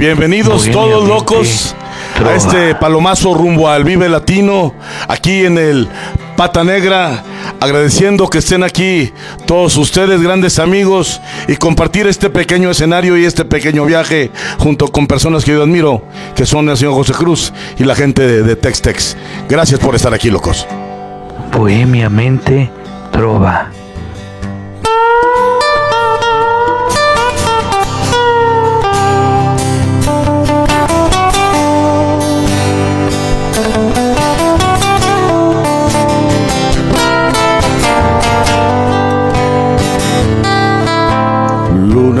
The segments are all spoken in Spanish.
Bienvenidos todos locos a este palomazo rumbo al Vive Latino, aquí en el Pata Negra, agradeciendo que estén aquí todos ustedes, grandes amigos, y compartir este pequeño escenario y este pequeño viaje junto con personas que yo admiro, que son el señor José Cruz y la gente de, de Tex Tex. Gracias por estar aquí, locos. Bohemia Mente Trova.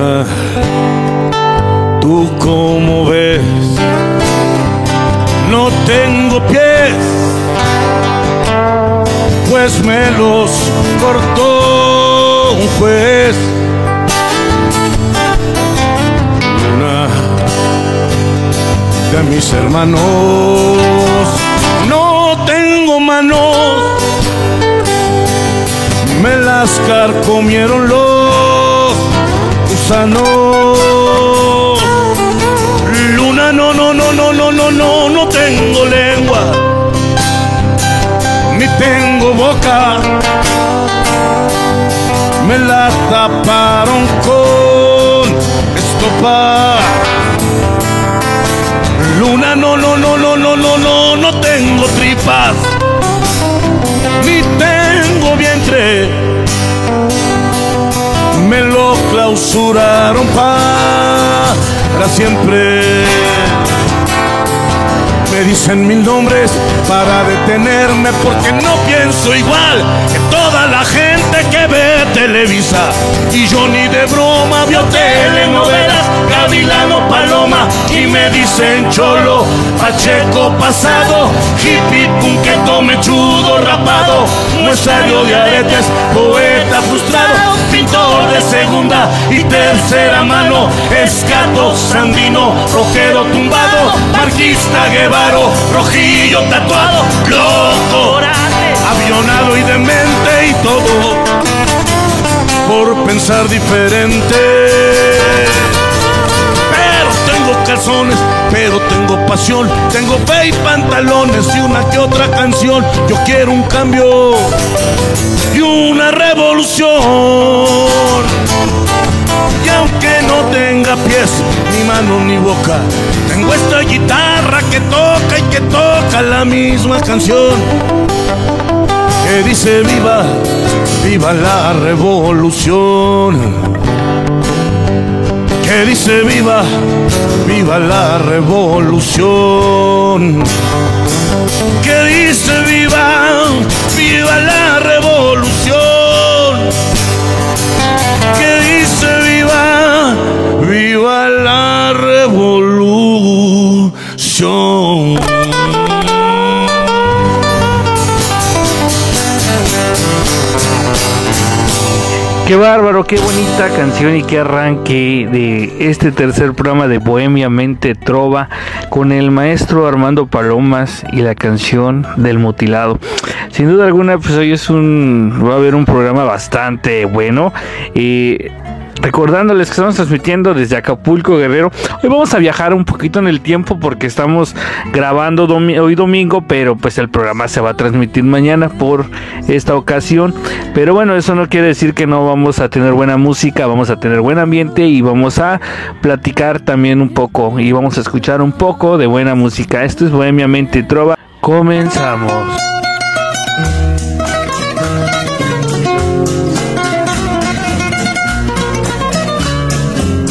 Luna, ¿tú cómo ves? No tengo pies, pues me los cortó un juez. Luna, de mis hermanos, no tengo manos me las carcomieron los gusanos. Luna, no, no, no, no, no, no, no, no tengo lengua, ni tengo boca. Me la taparon con estopa. Luna, no, no, no, no, no, no, no, no tengo tripas Me lo clausuraron para siempre. Me dicen mil nombres para detenerme porque no pienso igual que toda la gente que ve Televisa. Y yo ni de broma vio telenovelas, Gavilano Paloma y me dicen cholo, pacheco pasado, hippie, punqueto, mechudo, rapado, muestrario de aretes, poeta frustrado, pintor de segunda y tercera mano, escato, sandino, rojero tumbado, marquista, guevaro, rojillo tatuado, loco, avionado y demente y todo por pensar diferente. Pero tengo calzones, pero tengo pasión, tengo fe y pantalones y una que otra canción. Yo quiero un cambio y una revolución. Y aunque no tenga pies, ni mano ni boca, tengo esta guitarra que toca y que toca la misma canción que dice viva, viva la revolución. Que dice viva, viva la revolución. Que dice viva, viva la revolución. Que dice viva, viva la Qué bárbaro, qué bonita canción y qué arranque de este tercer programa de Bohemia Mente Trova con el maestro Armando Palomas y la canción del mutilado. Sin duda alguna, pues hoy es un va a haber un programa bastante bueno. Y Recordándoles que estamos transmitiendo desde Acapulco, Guerrero. Hoy vamos a viajar un poquito en el tiempo porque estamos grabando hoy domingo, pero pues el programa se va a transmitir mañana por esta ocasión. Pero bueno, eso no quiere decir que no vamos a tener buena música, vamos a tener buen ambiente y vamos a platicar también un poco y vamos a escuchar un poco de buena música. Esto es Bohemia Mente Trova. Comenzamos.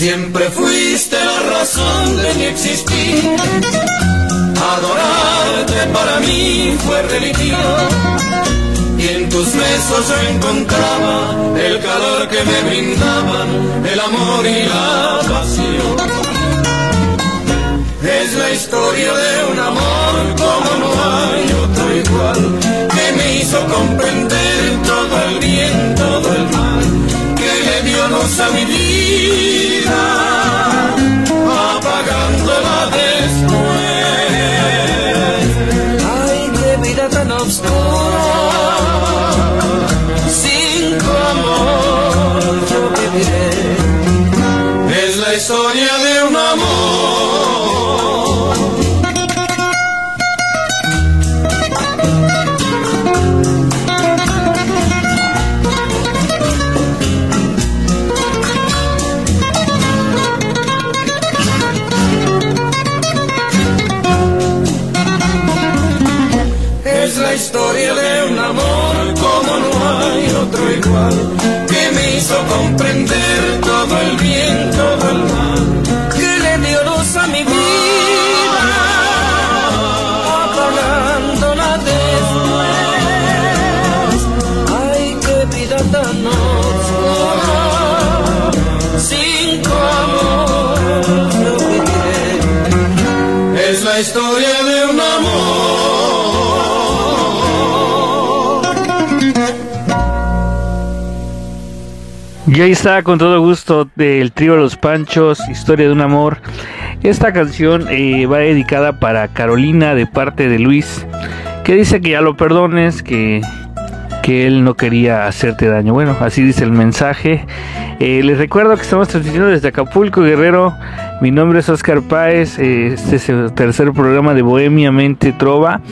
Siempre fuiste la razón de mi existir. Adorarte para mí fue religión. Y en tus besos yo encontraba el calor que me brindaban el amor y la pasión. Es la historia de un amor Y ahí está con todo gusto del trío Los Panchos, Historia de un Amor. Esta canción eh, va dedicada para Carolina de parte de Luis, que dice que ya lo perdones, que, que él no quería hacerte daño. Bueno, así dice el mensaje. Eh, les recuerdo que estamos transmitiendo desde Acapulco, Guerrero. Mi nombre es Oscar Páez, eh, este es el tercer programa de Bohemia Mente Trova.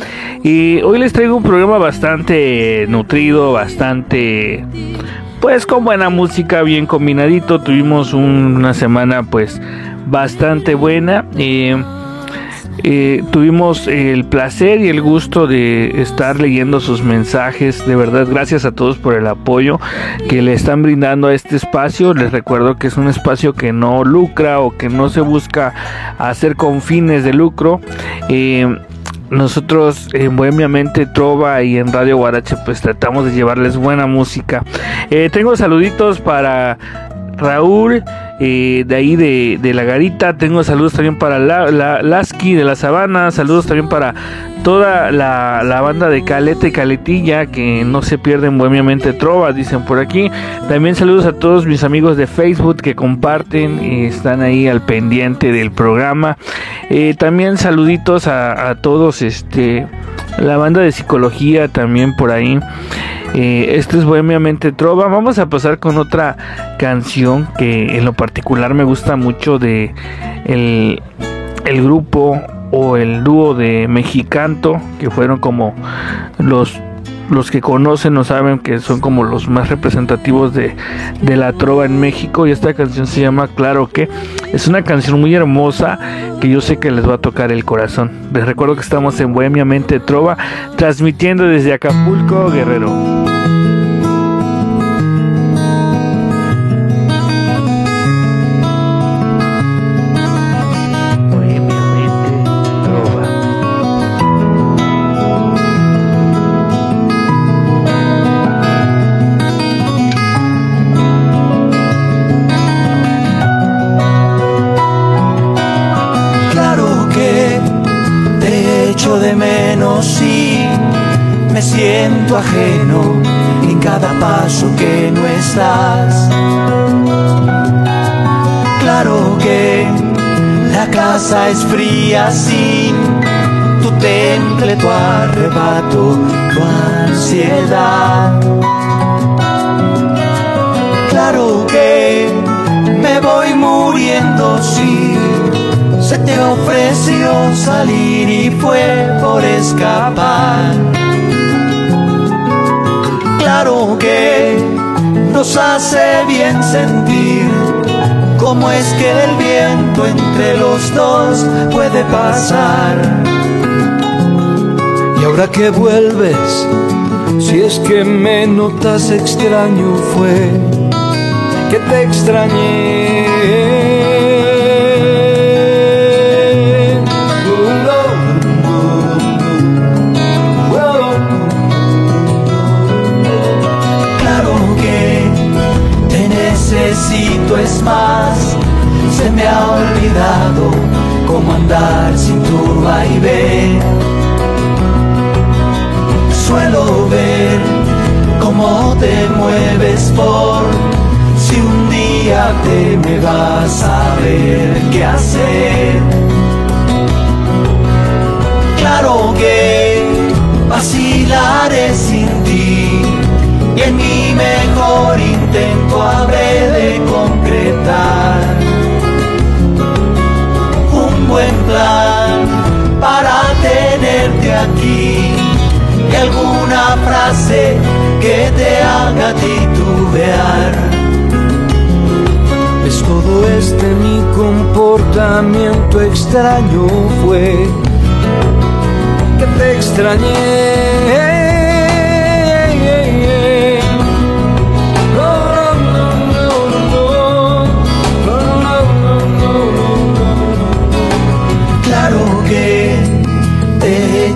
Y hoy les traigo un programa bastante nutrido, bastante pues con buena música, bien combinadito. Tuvimos un- una semana pues bastante buena. Eh, eh, tuvimos el placer y el gusto de estar leyendo sus mensajes. De verdad, gracias a todos por el apoyo que le están brindando a este espacio. Les recuerdo que es un espacio que no lucra o que no se busca hacer con fines de lucro. Eh, nosotros en Bohemia Mente Trova y en Radio Guarache pues tratamos de llevarles buena música. Eh, tengo saluditos para Raúl eh, de ahí de, de la garita. Tengo saludos también para la, la- Lasky de la Sabana. Saludos también para toda la, la banda de Caleta y Caletilla que no se pierden Bohemia Mente Trova, dicen por aquí. También saludos a todos mis amigos de Facebook que comparten y están ahí al pendiente del programa. Eh, también saluditos a, todos, este, la banda de psicología también por ahí. Eh, esto es Bohemia Mente Trova. Vamos a pasar con otra canción que en lo particular me gusta mucho de el, el grupo o el dúo de Mexicanto, que fueron como los los que conocen o saben que son como los más representativos de, de la trova en México y esta canción se llama Claro que es una canción muy hermosa que yo sé que les va a tocar el corazón. Les recuerdo que estamos en Bohemia Mente Trova transmitiendo desde Acapulco, Guerrero. Casa es fría sin tu temple, tu arrebato, tu ansiedad. Claro que me voy muriendo si se te ofreció salir y fue por escapar. Claro que nos hace bien sentir cómo es que el viento entre los dos puede pasar. Y ahora que vuelves, si es que me notas extraño fue que te extrañé. Es más, se me ha olvidado cómo andar sin vaivén. Suelo ver cómo te mueves por si un día te me vas a ver qué hacer. Claro que vacilaré sin ti y en mi mejor intento habré de concretar aquí y alguna frase que te haga titubear. Es todo este mi comportamiento extraño fue que te extrañé.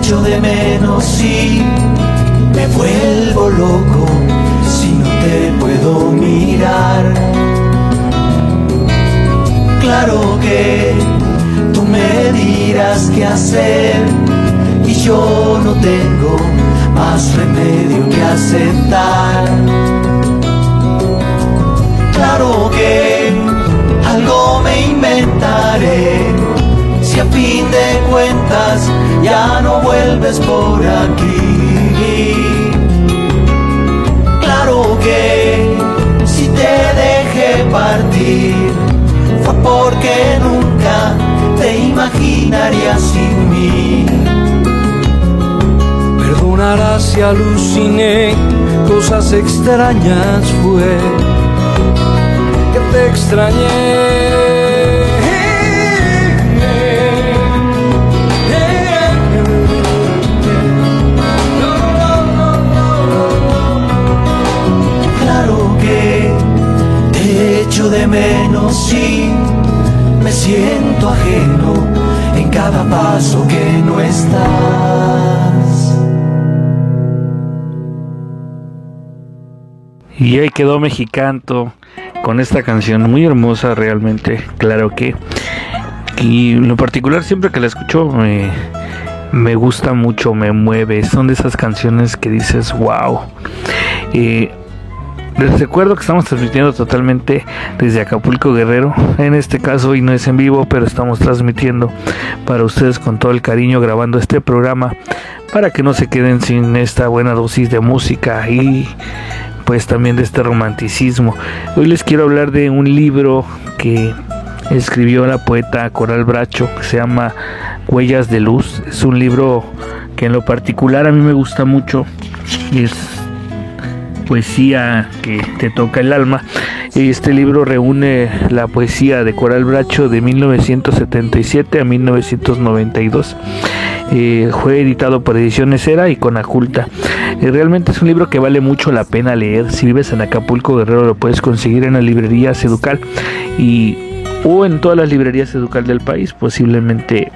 Echo de menos si me vuelvo loco si no te puedo mirar. Claro que tú me dirás qué hacer y yo no tengo más remedio que aceptar. Claro que algo me inventaré si a fin de cuentas ya no vuelves por aquí. Claro que si te dejé partir fue porque nunca te imaginarías sin mí. Perdonarás si aluciné cosas extrañas fue que te extrañé. De menos y me siento ajeno en cada paso que no estás. Y ahí quedó Mexicanto con esta canción muy hermosa realmente, claro que. Y en lo particular siempre que la escucho me, me gusta mucho, me mueve. Son de esas canciones que dices, wow. Les recuerdo que estamos transmitiendo totalmente desde Acapulco Guerrero. En este caso hoy no es en vivo, pero estamos transmitiendo para ustedes con todo el cariño grabando este programa para que no se queden sin esta buena dosis de música y pues también de este romanticismo. Hoy les quiero hablar de un libro que escribió la poeta Coral Bracho que se llama Huellas de Luz. Es un libro que en lo particular a mí me gusta mucho. Es poesía que te toca el alma. Este libro reúne la poesía de Coral Bracho de 1977 a 1992. Eh, fue editado por Ediciones Era y con Aculta. Eh, realmente es un libro que vale mucho la pena leer. Si vives en Acapulco Guerrero lo puedes conseguir en las librerías Educal y o en todas las librerías Educal del país. Posiblemente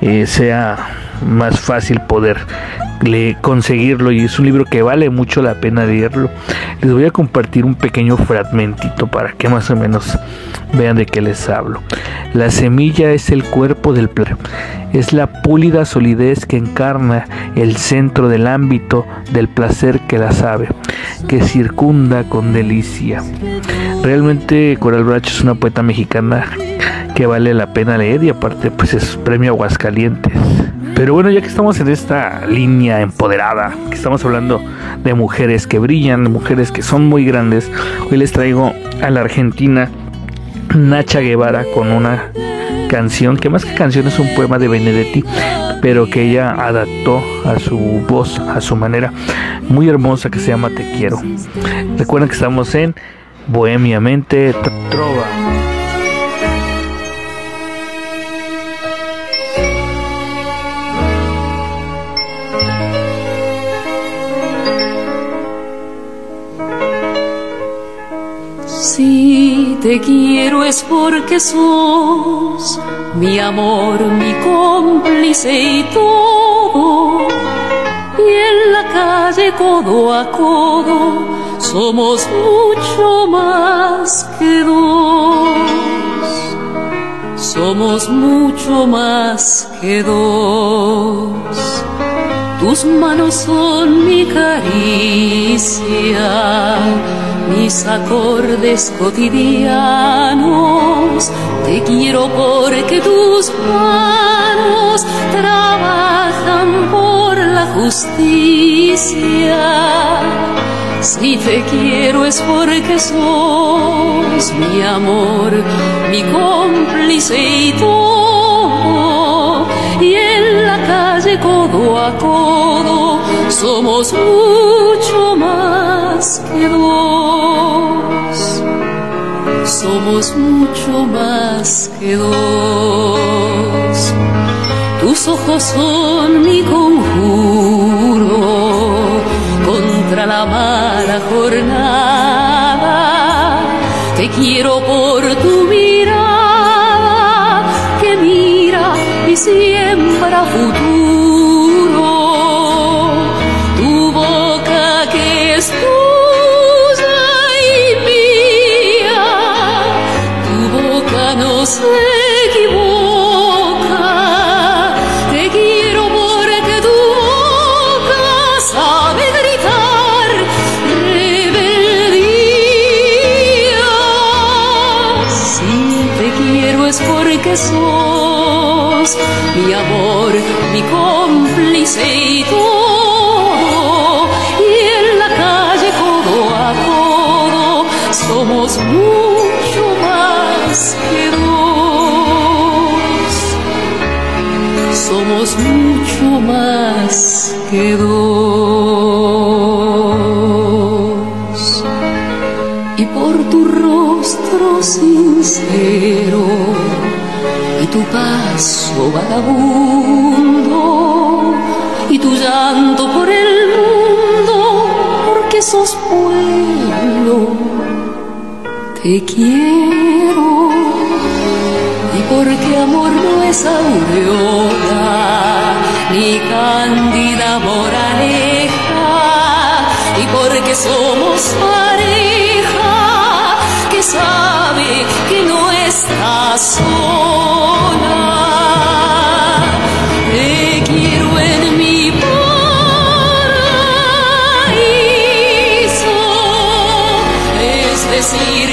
eh, sea más fácil poder conseguirlo y es un libro que vale mucho la pena leerlo. Les voy a compartir un pequeño fragmentito para que más o menos vean de qué les hablo. La semilla es el cuerpo del placer, es la púlida solidez que encarna el centro del ámbito del placer que la sabe, que circunda con delicia. Realmente Coral Bracho es una poeta mexicana que vale la pena leer y aparte pues es premio Aguascalientes. Pero bueno, ya que estamos en esta línea empoderada, que estamos hablando de mujeres que brillan, de mujeres que son muy grandes, hoy les traigo a la argentina Nacha Guevara con una canción que más que canción es un poema de Benedetti, pero que ella adaptó a su voz, a su manera, muy hermosa que se llama Te quiero. Recuerden que estamos en Bohemia Mente Trova. Te quiero es porque sos mi amor, mi cómplice y todo. Y en la calle codo a codo somos mucho más que dos. somos mucho más que dos. Tus manos son mi caricia, mis acordes cotidianos. Te quiero porque tus manos trabajan por la justicia si te quiero es porque sos mi amor, mi cómplice y todo. Calle codo a codo somos mucho más que dos. Somos mucho más que dos. Tus ojos son mi conjuro contra la mala jornada. Te quiero por tu mirada siembra futuro. Somos mucho más que dos. Y por tu rostro sincero y tu paso vagabundo y tu llanto por el mundo porque sos pueblo te quiero porque amor no es aureola ni cándida moraleja y porque somos pareja que sabe que no estás sola. Te quiero en mi paraíso, es decir,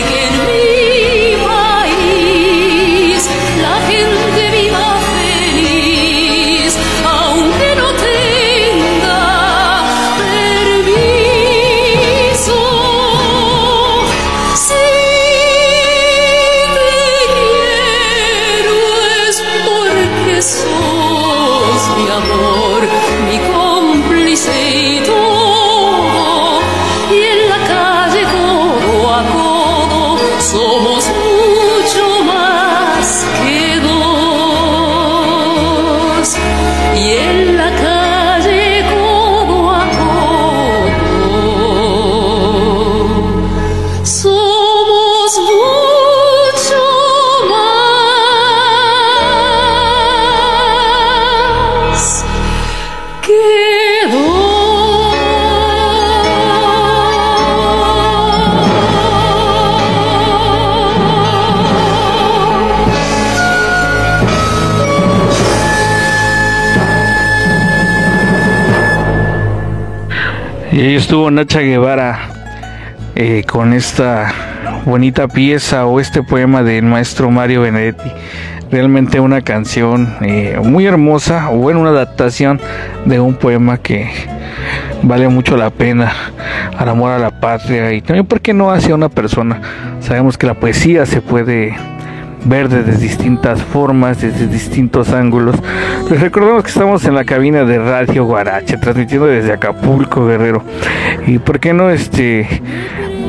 ahí estuvo Nacha Guevara eh, con esta bonita pieza o este poema del maestro Mario Benedetti. Realmente una canción eh, muy hermosa, o bueno, una adaptación de un poema que vale mucho la pena al amor a la patria y también porque no hacia una persona. Sabemos que la poesía se puede ver desde distintas formas, desde distintos ángulos. Les recordamos que estamos en la cabina de Radio Guarache, transmitiendo desde Acapulco, Guerrero. Y por qué no, este,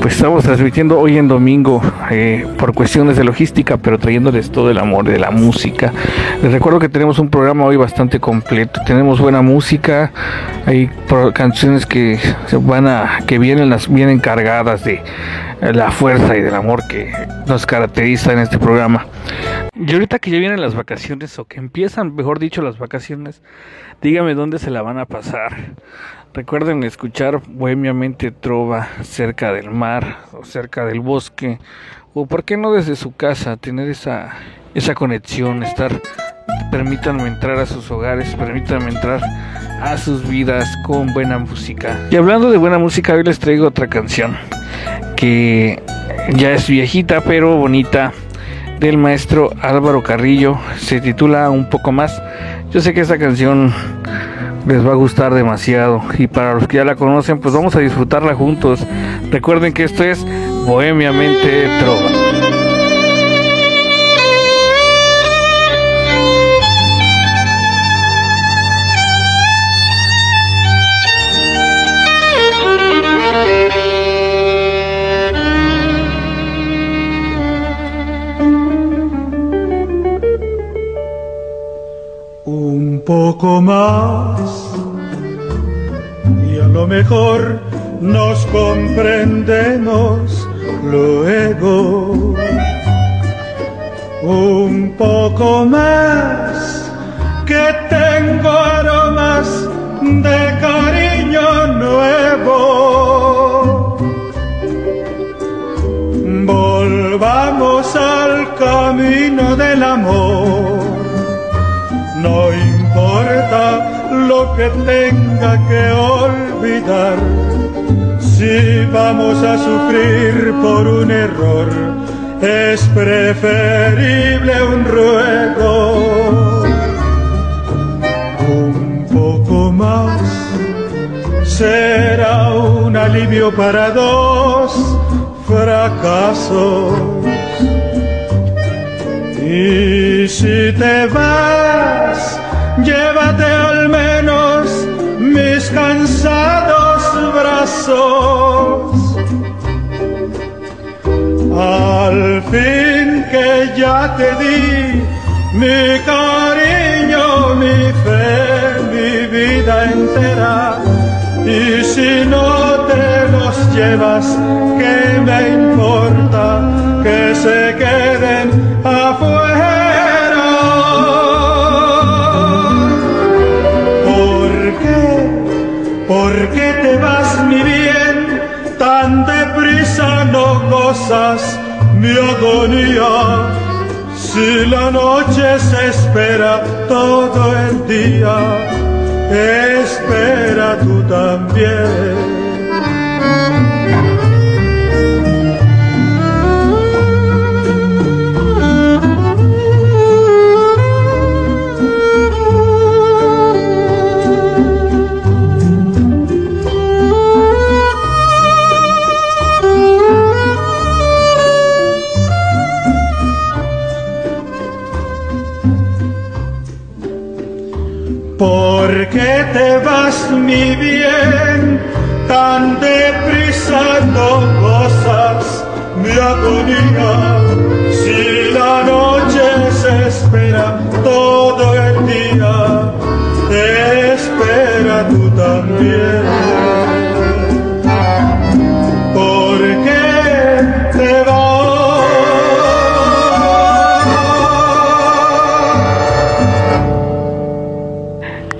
pues estamos transmitiendo hoy en domingo eh, por cuestiones de logística, pero trayéndoles todo el amor de la música. Les recuerdo que tenemos un programa hoy bastante completo. Tenemos buena música, hay canciones que van a, que vienen las vienen cargadas de la fuerza y del amor que nos caracteriza en este programa. Y ahorita que ya vienen las vacaciones o que empiezan, mejor dicho, las vacaciones, dígame dónde se la van a pasar. Recuerden escuchar bohemiamente trova cerca del mar o cerca del bosque o por qué no desde su casa tener esa, esa conexión, estar, permítanme entrar a sus hogares, permítanme entrar a sus vidas con buena música. Y hablando de buena música, hoy les traigo otra canción que ya es viejita pero bonita del maestro Álvaro Carrillo. Se titula Un poco más. Yo sé que esta canción les va a gustar demasiado y para los que ya la conocen pues vamos a disfrutarla juntos. Recuerden que esto es Bohemiamente Trova. Poco más y a lo mejor nos comprendemos luego. Un poco más que tengo aromas de cariño nuevo. Volvamos al camino del amor. No lo que tenga que olvidar. Si vamos a sufrir por un error, es preferible un ruego. Un poco más será un alivio para dos fracasos. Y si te vas, llévate al menos mis cansados brazos. Al fin que ya te di mi cariño, mi fe, mi vida entera. Y si no te los llevas, ¿qué me importa que se Si la noche se espera todo el día, espera tú también. Te vas mi bien? Tan deprisa no gozas mi agonía. Si la noche se espera todo el día, espera tú también.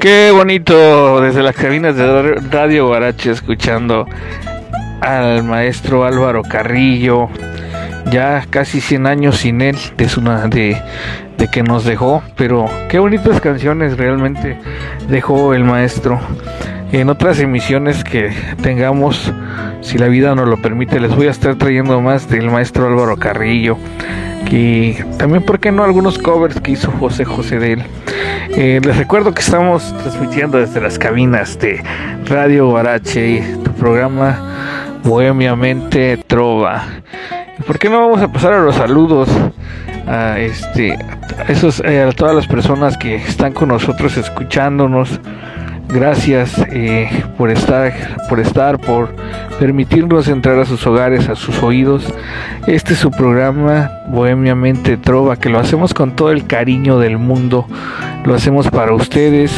Qué bonito desde las cabinas de Radio Barache escuchando al maestro Álvaro Carrillo, ya casi 100 años sin él, de, de que nos dejó, pero qué bonitas canciones realmente dejó el maestro. En otras emisiones que tengamos, si la vida nos lo permite, les voy a estar trayendo más del maestro Álvaro Carrillo. Y también, ¿por qué no? Algunos covers que hizo José José de él. Eh, les recuerdo que estamos transmitiendo desde las cabinas de Radio Guarache tu programa Bohemiamente Trova. ¿Por qué no vamos a pasar a los saludos? A, este, a, eh, a todas las personas que están con nosotros escuchándonos Gracias eh, por estar, por estar, por permitirnos entrar a sus hogares, a sus oídos. Este es su programa Bohemiamente Trova, que lo hacemos con todo el cariño del mundo. Lo hacemos para ustedes.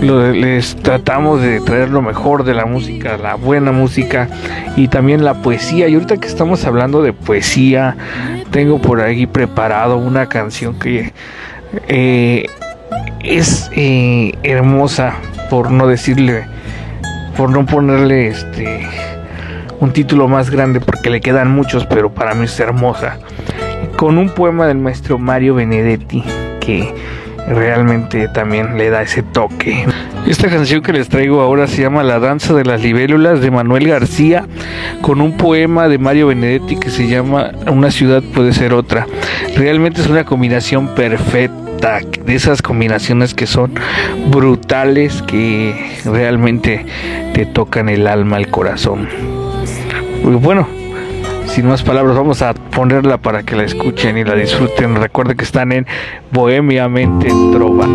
les tratamos de traer lo mejor de la música, la buena música y también la poesía. Y ahorita que estamos hablando de poesía, tengo por ahí preparado una canción que eh, es eh, hermosa, por no decirle, por no ponerle este un título más grande porque le quedan muchos, pero para mí es hermosa. Con un poema del maestro Mario Benedetti que realmente también le da ese toque. Esta canción que les traigo ahora se llama La danza de las libélulas de Manuel García con un poema de Mario Benedetti que se llama Una ciudad puede ser otra. Realmente es una combinación perfecta de esas combinaciones que son brutales que realmente te tocan el alma, el corazón. Bueno, sin más palabras, vamos a ponerla para que la escuchen y la disfruten. Recuerden que están en Bohemiamente Trova.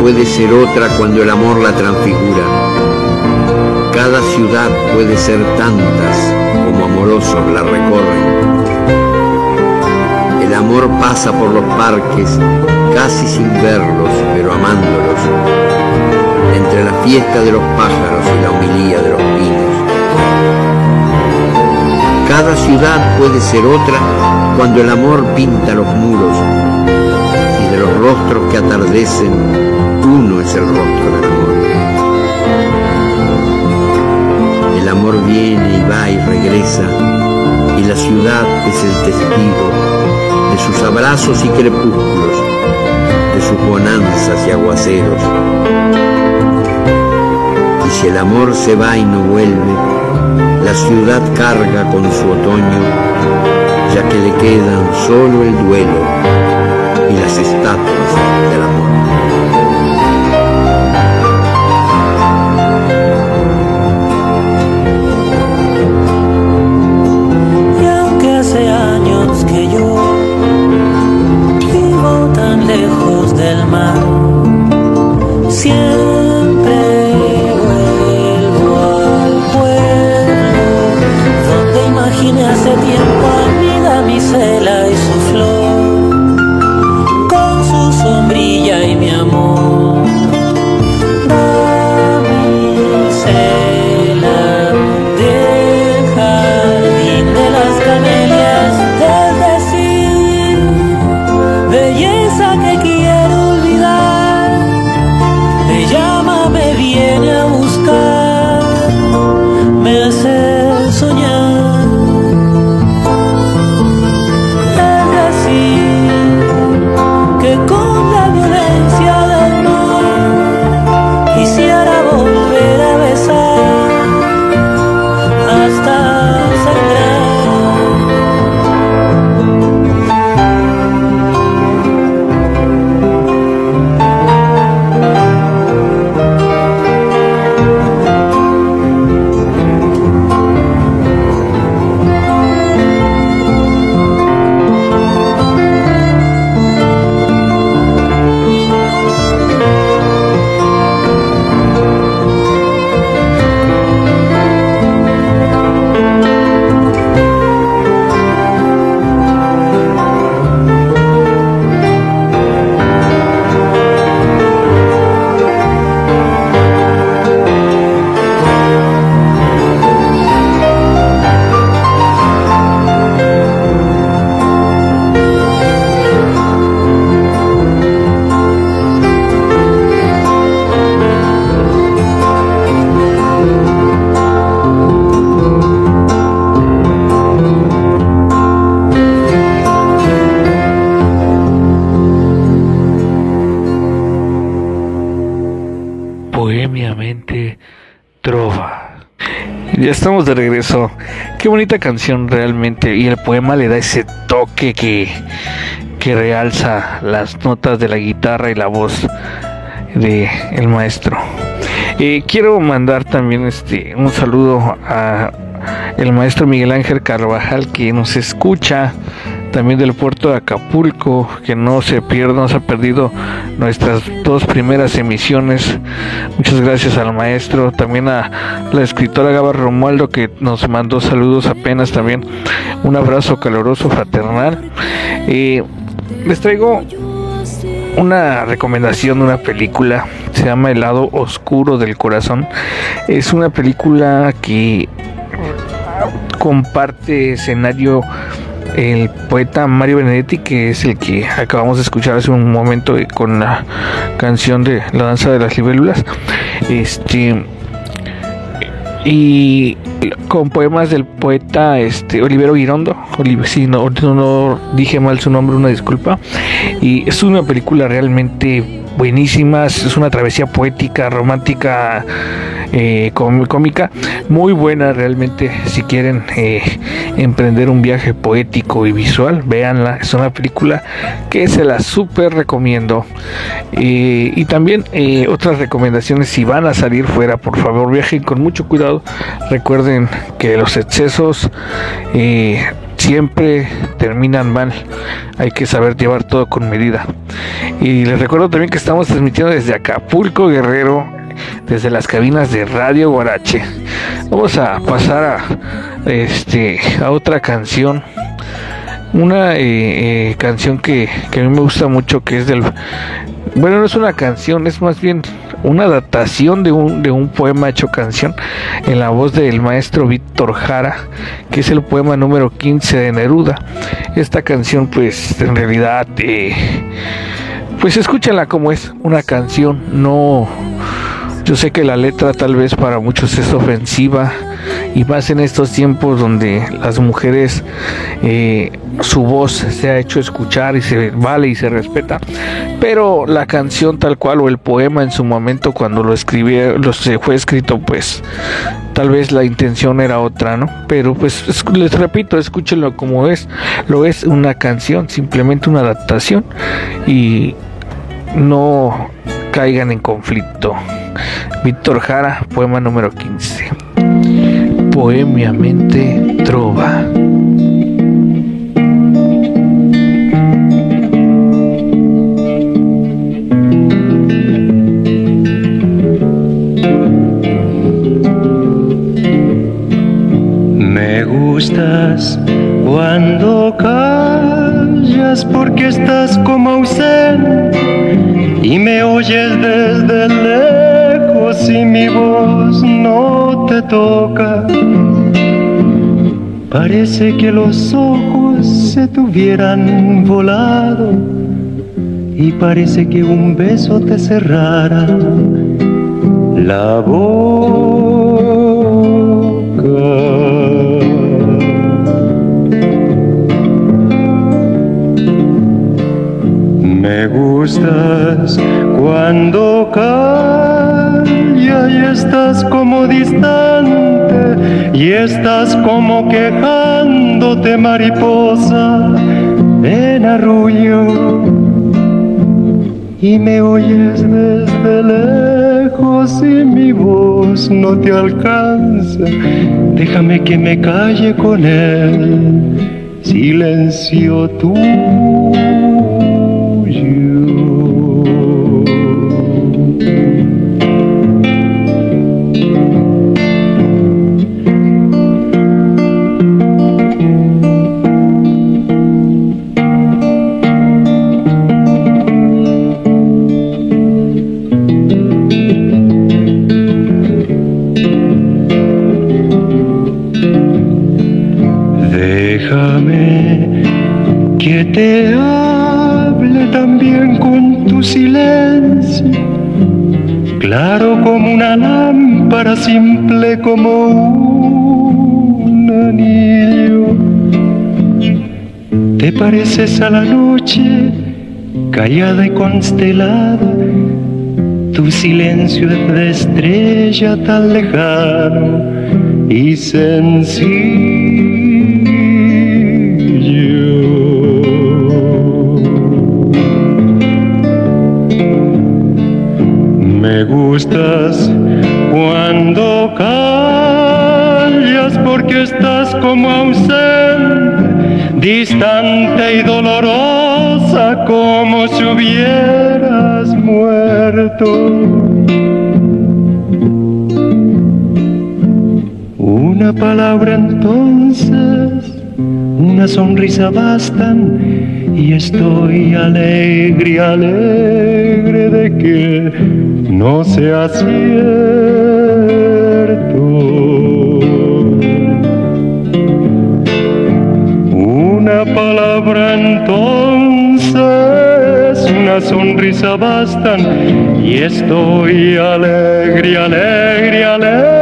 Puede ser otra cuando el amor la transfigura. Cada ciudad puede ser tantas como amorosos la recorren. El amor pasa por los parques casi sin verlos, pero amándolos, entre la fiesta de los pájaros y la homilía de los pinos. Cada ciudad puede ser otra cuando el amor pinta los muros rostros que atardecen, uno es el rostro del amor. El amor viene y va y regresa, y la ciudad es el testigo de sus abrazos y crepúsculos, de sus bonanzas y aguaceros. Y si el amor se va y no vuelve, la ciudad carga con su otoño, ya que le quedan solo el duelo y las estatuas del amor. Estamos de regreso. Qué bonita canción realmente. Y el poema le da ese toque que, que realza las notas de la guitarra y la voz de el maestro. Eh, quiero mandar también este un saludo a el maestro Miguel Ángel Carvajal que nos escucha también del puerto de Acapulco, que no se pierda, no ha perdido nuestras dos primeras emisiones. Muchas gracias al maestro, también a la escritora Gaba Romualdo que nos mandó saludos apenas también. Un abrazo caluroso, fraternal. les traigo una recomendación de una película, se llama El lado oscuro del corazón. Es una película que comparte escenario el poeta Mario Benedetti, que es el que acabamos de escuchar hace un momento con la canción de La danza de las libélulas. Este y con poemas del poeta este Olivero Girondo, si no dije mal su nombre, una disculpa. Y es una película realmente buenísima, es una travesía poética, romántica, eh, cómica, muy buena realmente si quieren eh, emprender un viaje poético y visual, véanla, es una película que se la súper recomiendo. Eh, y también otras recomendaciones, si van a salir fuera, por favor viajen con mucho cuidado, recuerden que los excesos siempre terminan mal. Hay que saber llevar todo con medida. Y les recuerdo también que estamos transmitiendo desde Acapulco, Guerrero, desde las cabinas de Radio Guarache. Vamos a pasar a este a otra canción. Una eh, eh, canción que, que a mí me gusta mucho, que es del... Bueno, no es una canción, es más bien una adaptación de un, de un poema hecho canción en la voz del maestro Víctor Jara, que es el poema número 15 de Neruda. Esta canción pues en realidad, eh, pues escúchala como es una canción, no... Yo sé que la letra tal vez para muchos es ofensiva y más en estos tiempos donde las mujeres eh, su voz se ha hecho escuchar y se vale y se respeta. Pero la canción tal cual o el poema en su momento cuando lo escribí lo fue escrito pues tal vez la intención era otra no pero pues les repito escúchenlo como es. Lo es una canción simplemente una adaptación. Y no caigan en conflicto Víctor Jara poema número 15 bohemiamente trova. Me gustas cuando porque estás como ausente y me oyes desde lejos y mi voz no te toca. Parece que los ojos se tuvieran volado y parece que un beso te cerrara la boca. Cuando calla y estás como distante y estás como quejándote mariposa en arrullo y me oyes desde lejos y mi voz no te alcanza. Déjame que me calle con él, silencio tú. Simple como un anillo. Te pareces a la noche, callada y constelada, tu silencio de estrella tan lejano y sencillo. Gustas cuando callas porque estás como ausente, distante y dolorosa como si hubieras muerto. Una palabra entonces, una sonrisa bastan y estoy alegre, alegre de que no sea cierto. Una palabra entonces, una sonrisa bastan y estoy alegre, alegre, alegre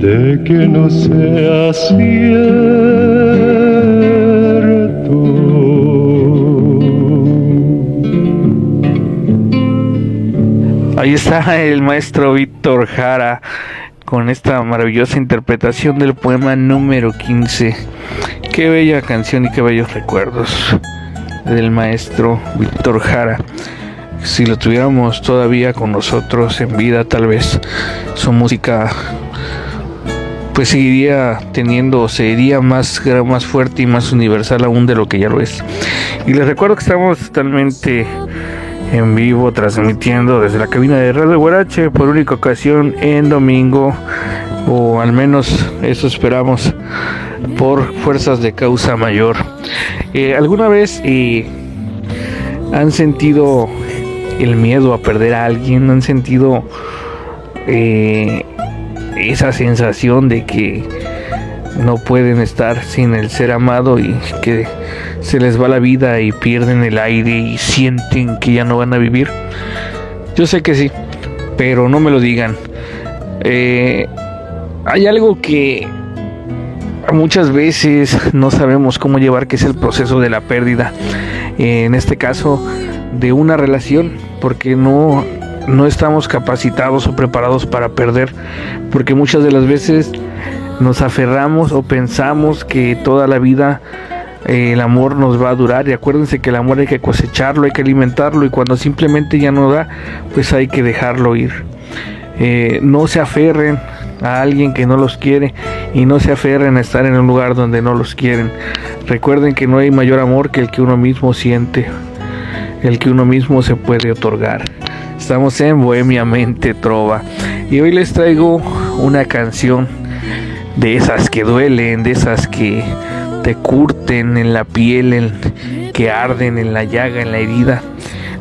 de que no sea cierto. Ahí está el maestro Víctor Jara con esta maravillosa interpretación del poema número 15. Qué bella canción y qué bellos recuerdos del maestro Víctor Jara. Si lo tuviéramos todavía con nosotros en vida, tal vez su música pues seguiría teniendo, sería más, más fuerte y más universal aún de lo que ya lo es. Y les recuerdo que estamos totalmente en vivo transmitiendo desde la cabina de Radio Guarache por única ocasión en domingo, o al menos eso esperamos, por fuerzas de causa mayor. Eh, ¿Alguna vez han sentido el miedo a perder a alguien? ¿Han sentido eh, esa sensación de que no pueden estar sin el ser amado y que se les va la vida y pierden el aire y sienten que ya no van a vivir. Yo sé que sí, pero no me lo digan. Eh, hay algo que muchas veces no sabemos cómo llevar, que es el proceso de la pérdida. en este caso, de una relación, porque no no estamos capacitados o preparados para perder, porque muchas de las veces nos aferramos o pensamos que toda la vida el amor nos va a durar y acuérdense que el amor hay que cosecharlo, hay que alimentarlo y cuando simplemente ya no da, pues hay que dejarlo ir. Eh, no se aferren a alguien que no los quiere y no se aferren a estar en un lugar donde no los quieren. Recuerden que no hay mayor amor que el que uno mismo siente, el que uno mismo se puede otorgar. Estamos en Bohemia Mente Trova y hoy les traigo una canción de esas que duelen, de esas que te curten en la piel, que arden en la llaga, en la herida.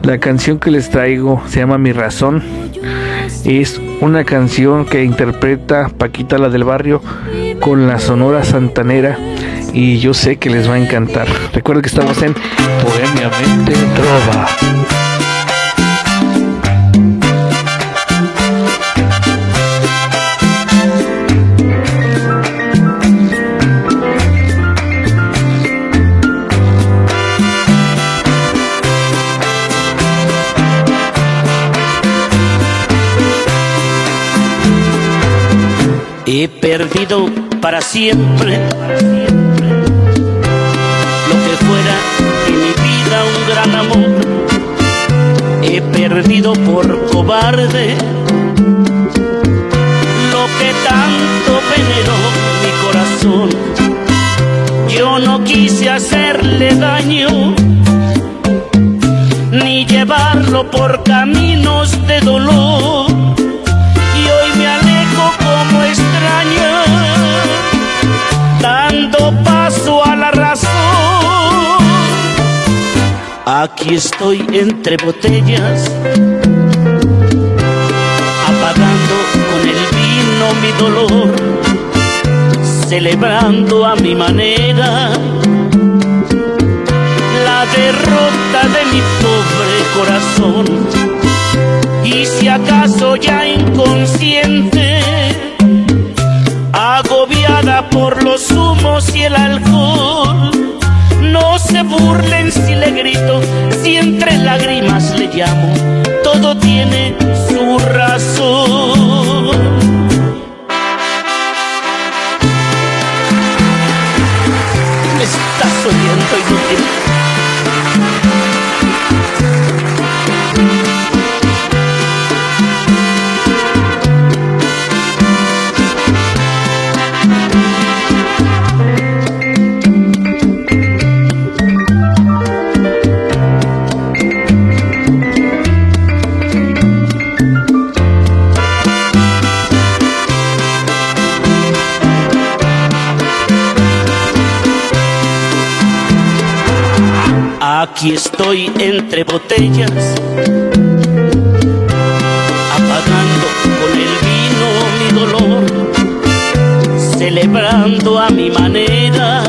La canción que les traigo se llama Mi Razón. Es una canción que interpreta Paquita la del barrio con la Sonora Santanera y yo sé que les va a encantar. Recuerden que estamos en Bohemia Mente Trova. He perdido para siempre lo que fuera en mi vida un gran amor. He perdido por cobarde lo que tanto veneró mi corazón. Yo no quise hacerle daño ni llevarlo por caminos de dolor Aquí estoy entre botellas, apagando con el vino mi dolor, celebrando a mi manera la derrota de mi pobre corazón. Y si acaso ya inconsciente, agobiada por los humos y el alcohol. No se burlen si le grito, si entre lágrimas le llamo, todo tiene su razón. Aquí estoy entre botellas, apagando con el vino mi dolor, celebrando a mi manera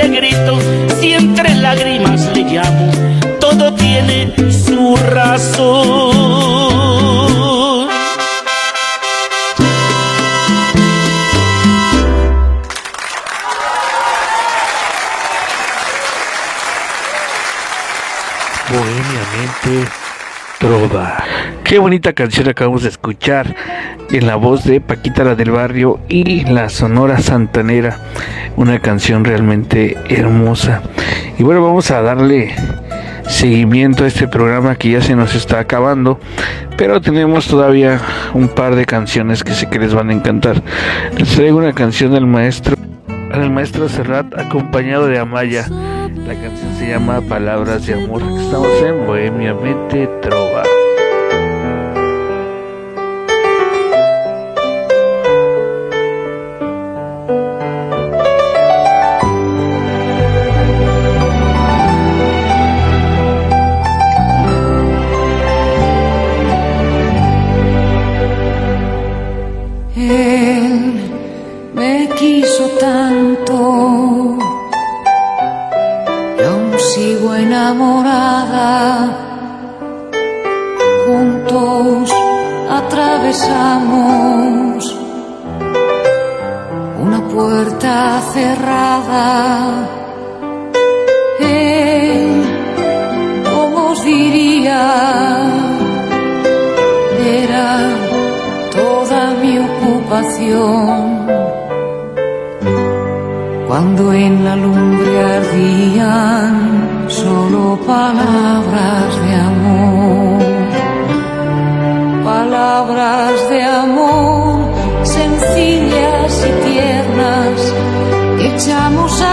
le si entre lágrimas le llamo, todo tiene su razón. Bohemiamente Trova. Qué bonita canción acabamos de escuchar en la voz de Paquita la del Barrio y la Sonora Santanera. Una canción realmente hermosa. Y bueno, vamos a darle seguimiento a este programa que ya se nos está acabando, pero tenemos todavía un par de canciones que sé que les van a encantar. Les traigo una canción del maestro, del maestro Serrat acompañado de Amaya. La canción se llama Palabras de Amor. Estamos en Bohemia Mente Trova. palabras de amor sencillas y tiernas que echamos a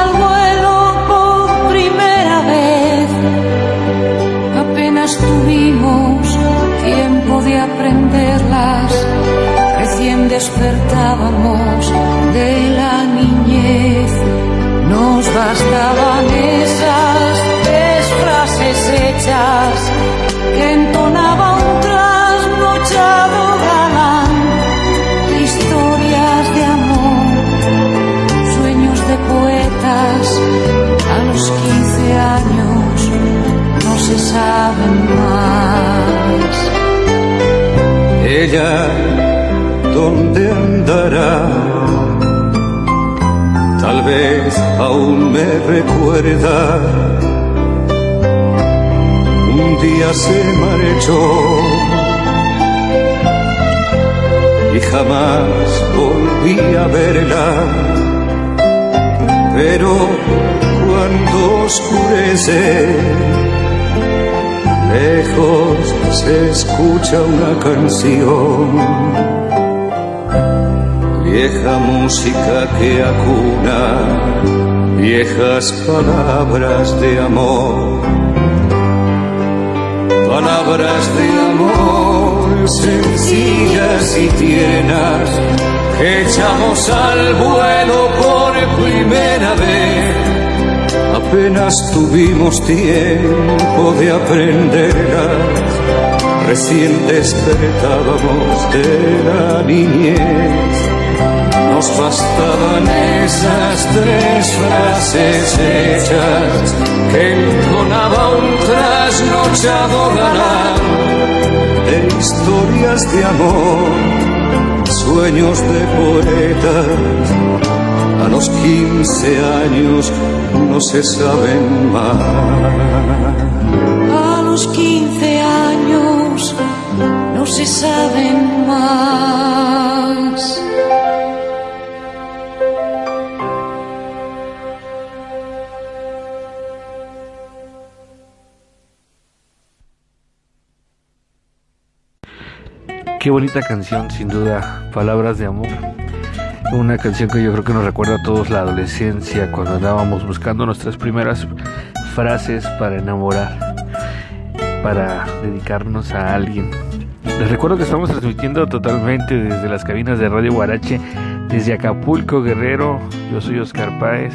saben más. Ella, ¿dónde andará? Tal vez aún me recuerda. Un día se marchó y jamás volví a verla pero cuando oscurece vieja música que acuna viejas palabras de amor, palabras de amor sencillas y tiernas que echamos al vuelo por primera vez. Apenas tuvimos tiempo de aprenderlas recién despertábamos de la niñez. nos bastaban esas tres frases hechas que entonaba un trasnochado galán de historias de amor, sueños de poetas. A los quince años no se saben más. A los quince años no se saben más. Qué bonita canción, sin duda, Palabras de Amor. Una canción que yo creo que nos recuerda a todos la adolescencia, cuando andábamos buscando nuestras primeras frases para enamorar, para dedicarnos a alguien. Les recuerdo que estamos transmitiendo totalmente desde las cabinas de Radio Guarache, desde Acapulco, Guerrero. Yo soy Oscar Páez,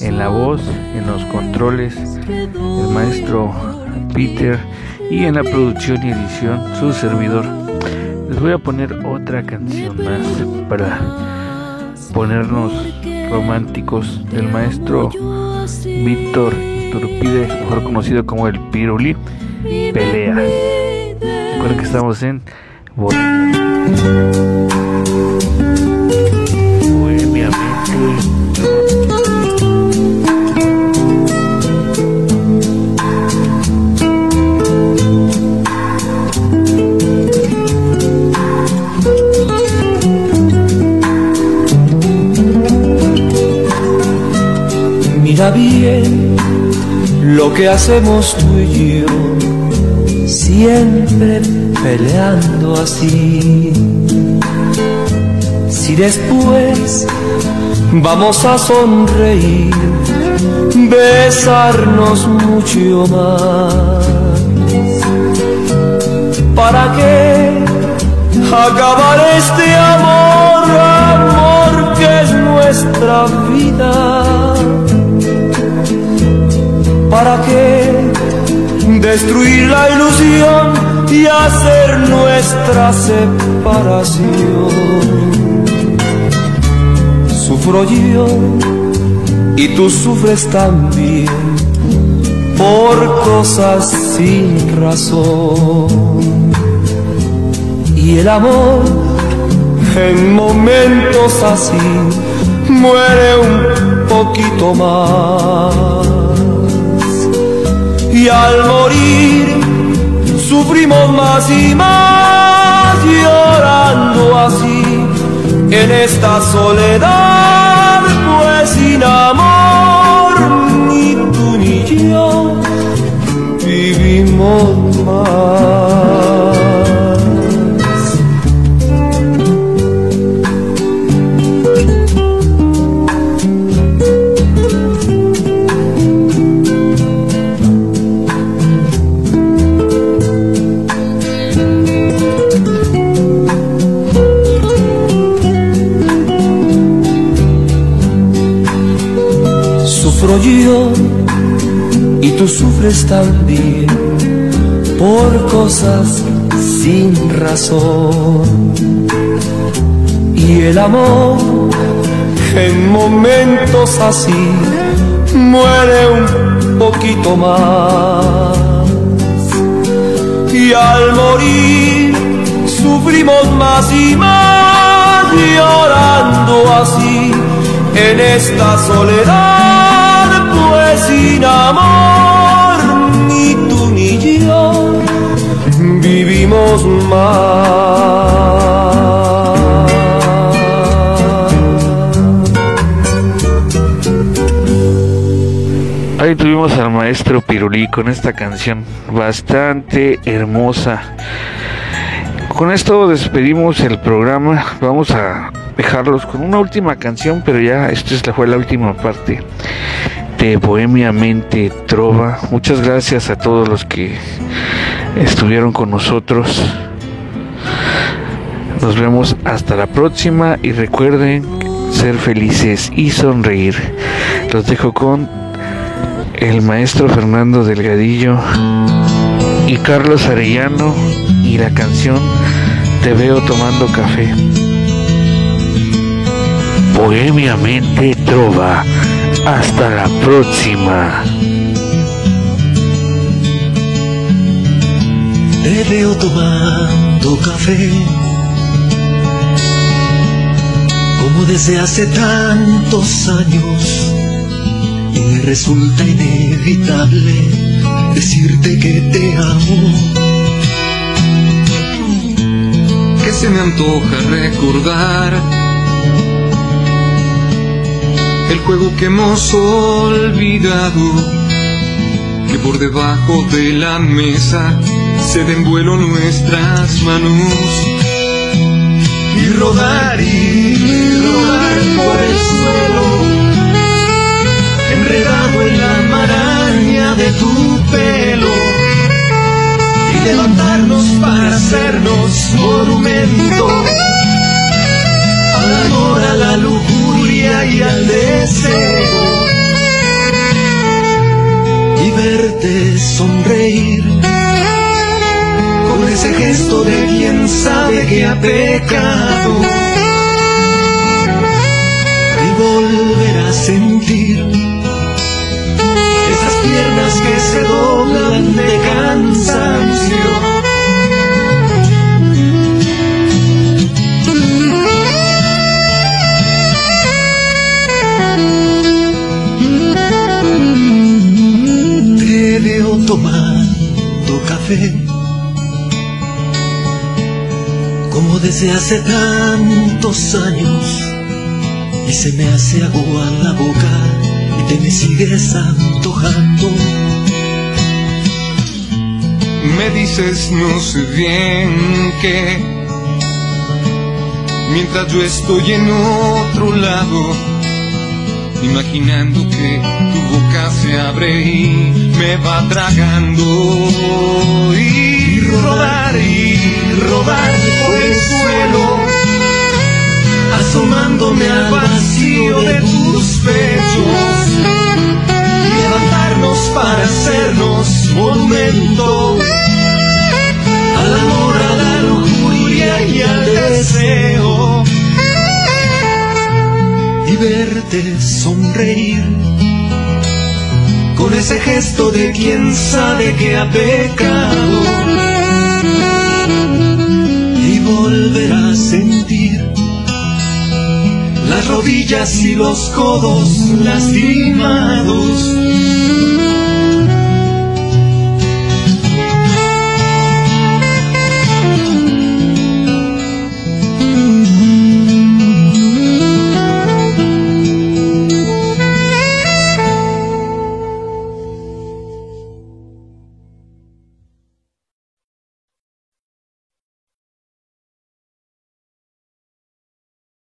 en la voz, en los controles, el maestro Peter y en la producción y edición, su servidor. Les voy a poner otra canción más para ponernos románticos. Del maestro Víctor Turpide, mejor conocido como el Piruli, Pelea. Recuerden que estamos en Mira lo que hacemos tú y yo, siempre peleando así. Si después vamos a sonreír, besarnos mucho más. ¿Para qué acabar este amor, amor que es nuestra vida? ¿Para qué destruir la ilusión y hacer nuestra separación? Sufro yo y tú sufres también por cosas sin razón. Y el amor en momentos así muere un poquito más y al morir sufrimos más y más llorando así. En esta soledad pues sin amor ni tú ni yo vivimos más sin razón. Y el amor en momentos así muere un poquito más. Y al morir sufrimos más y más llorando así en esta soledad, pues sin amor vivimos más. Ahí tuvimos al maestro Pirulí con esta canción bastante hermosa. Con esto despedimos el programa. Vamos a dejarlos con una última canción, pero ya esta fue la última parte de Bohemia Mente Trova. Muchas gracias a todos los que estuvieron con nosotros. Nos vemos hasta la próxima y recuerden ser felices y sonreír. Los dejo con el maestro Fernando Delgadillo y Carlos Arellano y la canción Te veo tomando café. Bohemiamente Trova. Hasta la próxima. Te veo tomando café como desde hace tantos años y me resulta inevitable decirte que te amo. Que se me antoja recordar el juego que hemos olvidado, que por debajo de la mesa se den vuelo nuestras manos. Y rodar y rodar por el suelo, enredado en la maraña de tu pelo, y levantarnos para hacernos monumento al amor, a la lujuria y al deseo, y verte sonreír ese gesto de quien sabe que ha pecado y volver a sentir esas piernas que se doblan de cansancio. Te veo tomando café desde hace tantos años y se me hace agua la boca y te me sigues antojando. Me dices no sé bien qué, mientras yo estoy en otro lado, imaginando que tu boca se abre y me va tragando rodar y rodar por el suelo, asomándome al vacío de tus pechos levantarnos para hacernos monumento al amor, a la lujuria y al deseo y verte sonreír con ese gesto de quien sabe que ha pecado volver a sentir las rodillas y los codos lastimados